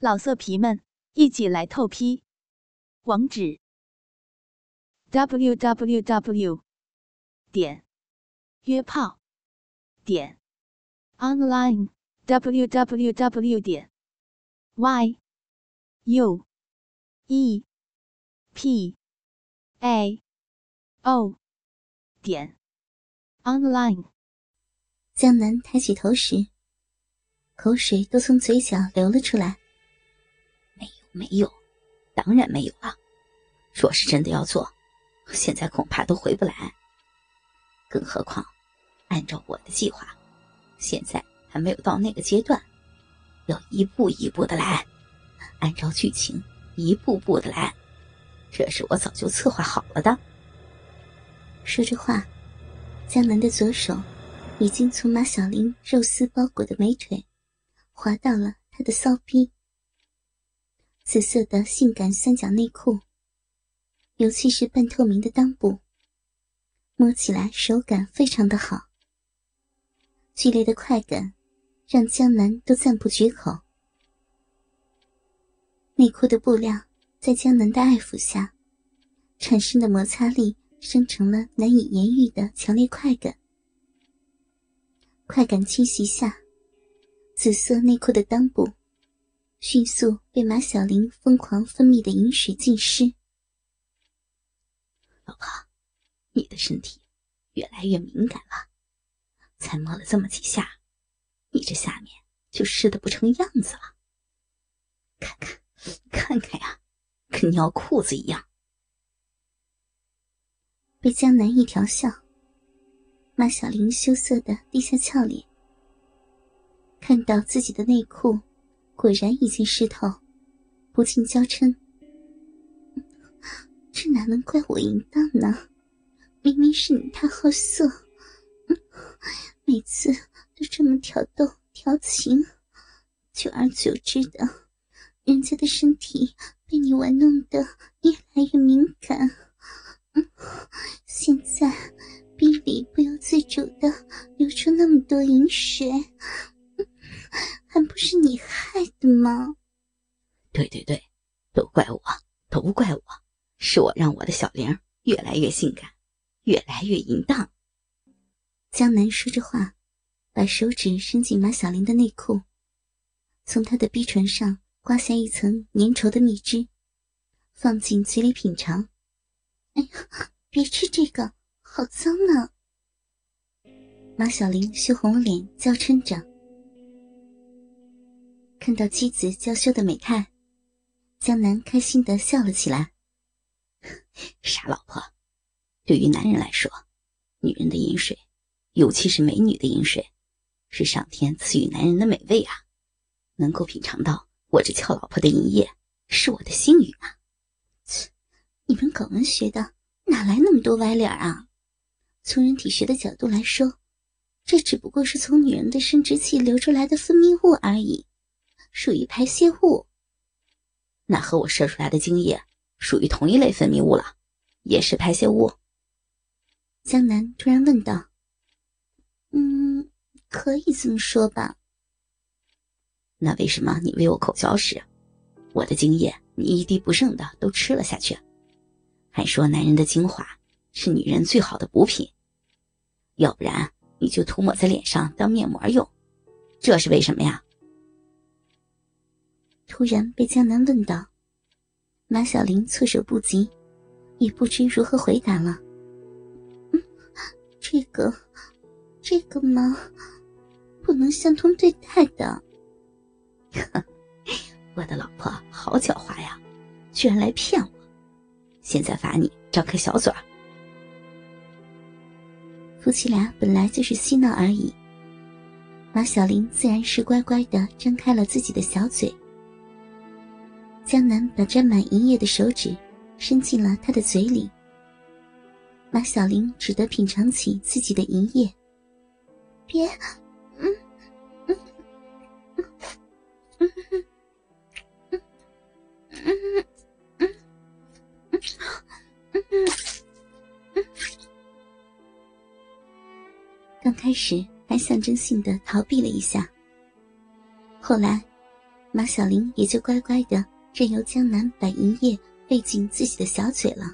老色皮们，一起来透批！网址：w w w 点约炮点 online w w w 点 y u e p a o 点 online。江南抬起头时，口水都从嘴角流了出来。没有，当然没有了。若是真的要做，现在恐怕都回不来。更何况，按照我的计划，现在还没有到那个阶段，要一步一步的来，按照剧情一步步的来，这是我早就策划好了的。说着话，江南的左手已经从马小玲肉丝包裹的美腿滑到了她的骚逼。紫色的性感三角内裤，尤其是半透明的裆部，摸起来手感非常的好。剧烈的快感让江南都赞不绝口。内裤的布料在江南的爱抚下，产生的摩擦力生成了难以言喻的强烈快感。快感侵袭下，紫色内裤的裆部。迅速被马小玲疯狂分泌的饮水浸湿。老婆，你的身体越来越敏感了，才摸了这么几下，你这下面就湿的不成样子了。看看，看看呀，跟尿裤子一样。被江南一调笑，马小玲羞涩的低下俏脸，看到自己的内裤。果然已经湿透，不禁娇嗔：“这哪能怪我淫荡呢？明明是你太好色，每次都这么挑逗调情，久而久之的，人家的身体被你玩弄的越来越敏感，现在逼里不由自主的流出那么多饮水。”还不是你吗？对对对，都怪我，都怪我，是我让我的小玲越来越性感，越来越淫荡。江南说着话，把手指伸进马小玲的内裤，从她的逼唇上刮下一层粘稠的蜜汁，放进嘴里品尝。哎呀，别吃这个，好脏呢！马小玲羞红了脸，娇嗔着。看到妻子娇羞的美态，江南开心的笑了起来。傻老婆，对于男人来说，女人的饮水，尤其是美女的饮水，是上天赐予男人的美味啊！能够品尝到我这俏老婆的淫液，是我的幸运啊！切，你们搞文学的哪来那么多歪理儿啊？从人体学的角度来说，这只不过是从女人的生殖器流出来的分泌物而已。属于排泄物，那和我射出来的精液属于同一类分泌物了，也是排泄物。江南突然问道：“嗯，可以这么说吧？那为什么你喂我口交时，我的精液你一滴不剩的都吃了下去，还说男人的精华是女人最好的补品？要不然你就涂抹在脸上当面膜用，这是为什么呀？”突然被江南问到，马小玲措手不及，也不知如何回答了。嗯这个，这个吗？不能相同对待的。我的老婆好狡猾呀，居然来骗我！现在罚你张开小嘴儿。夫妻俩本来就是嬉闹而已，马小玲自然是乖乖的张开了自己的小嘴。江南把沾满银液的手指伸进了他的嘴里，马小玲只得品尝起自己的银液。别，嗯，嗯，嗯，嗯，嗯，嗯，嗯，嗯，嗯，刚开始还象征性的逃避了一下，后来。马小玲也就乖乖的任由江南把银液喂进自己的小嘴了。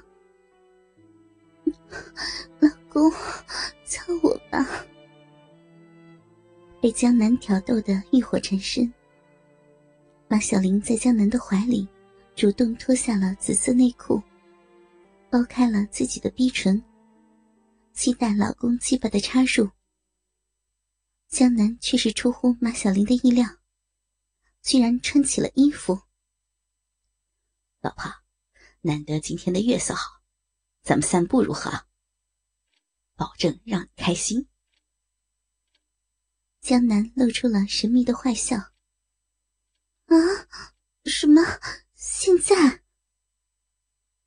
老公，操我吧！被江南挑逗的欲火缠身，马小玲在江南的怀里主动脱下了紫色内裤，剥开了自己的逼唇，期待老公鸡巴的插入。江南却是出乎马小玲的意料，居然穿起了衣服。老婆，难得今天的月色好，咱们散步如何？保证让你开心。江南露出了神秘的坏笑。啊，什么？现在？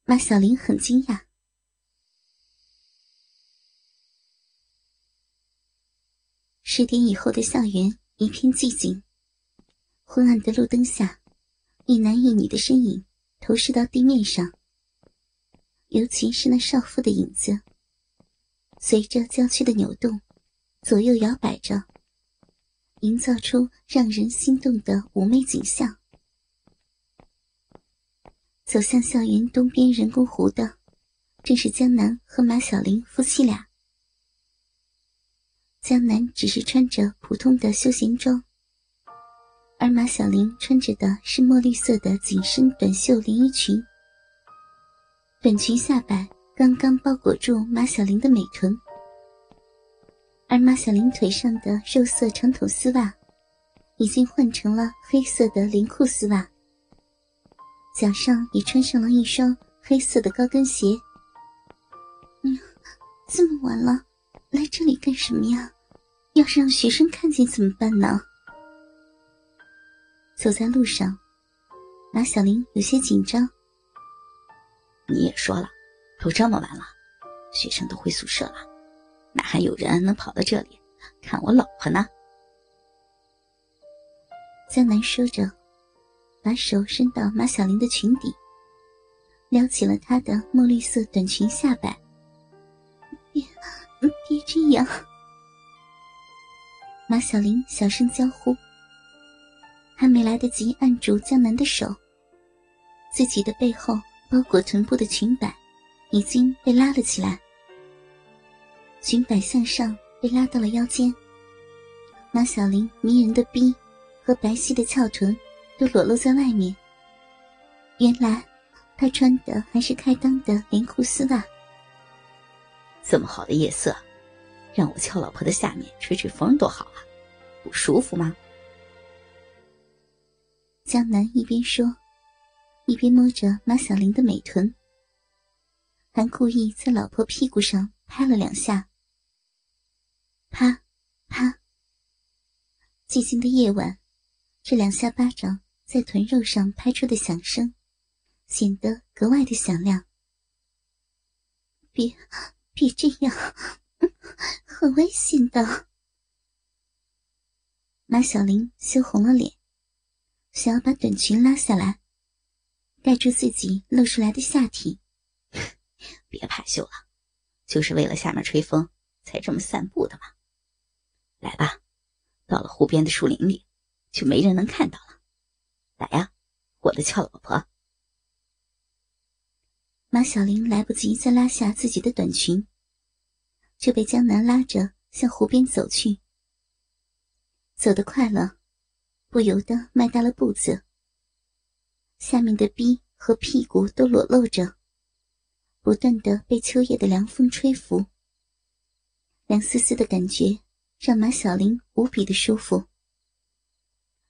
马小玲很惊讶。十点以后的校园一片寂静，昏暗的路灯下，一男一女的身影投射到地面上。尤其是那少妇的影子，随着娇躯的扭动，左右摇摆着，营造出让人心动的妩媚景象。走向校园东边人工湖的，正是江南和马小玲夫妻俩。江南只是穿着普通的休闲装，而马小玲穿着的是墨绿色的紧身短袖连衣裙，短裙下摆刚刚包裹住马小玲的美臀，而马小玲腿上的肉色长筒丝袜已经换成了黑色的连裤丝袜，脚上也穿上了一双黑色的高跟鞋。嗯，这么晚了，来这里干什么呀？要是让学生看见怎么办呢？走在路上，马小玲有些紧张。你也说了，都这么晚了，学生都回宿舍了，哪还有人能跑到这里看我老婆呢？江南说着，把手伸到马小玲的裙底，撩起了她的墨绿色短裙下摆。别，别这样！马小玲小声娇呼，还没来得及按住江南的手，自己的背后包裹臀部的裙摆已经被拉了起来，裙摆向上被拉到了腰间。马小玲迷人的逼和白皙的翘臀都裸露在外面。原来她穿的还是开裆的连裤丝袜。这么好的夜色。让我翘老婆的下面吹吹风多好啊，不舒服吗？江南一边说，一边摸着马小玲的美臀，还故意在老婆屁股上拍了两下。啪，啪。寂静的夜晚，这两下巴掌在臀肉上拍出的响声，显得格外的响亮。别，别这样。很危险的，马小玲羞红了脸，想要把短裙拉下来，盖住自己露出来的下体。别怕羞了，就是为了下面吹风才这么散步的嘛。来吧，到了湖边的树林里，就没人能看到了。来呀，我的俏老婆。马小玲来不及再拉下自己的短裙。就被江南拉着向湖边走去。走得快了，不由得迈大了步子。下面的逼和屁股都裸露着，不断的被秋夜的凉风吹拂。凉丝丝的感觉让马小玲无比的舒服，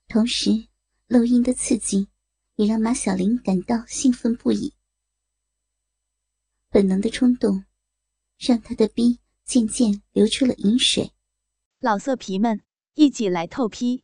同时漏阴的刺激也让马小玲感到兴奋不已。本能的冲动，让他的逼。渐渐流出了饮水，老色皮们一起来透批，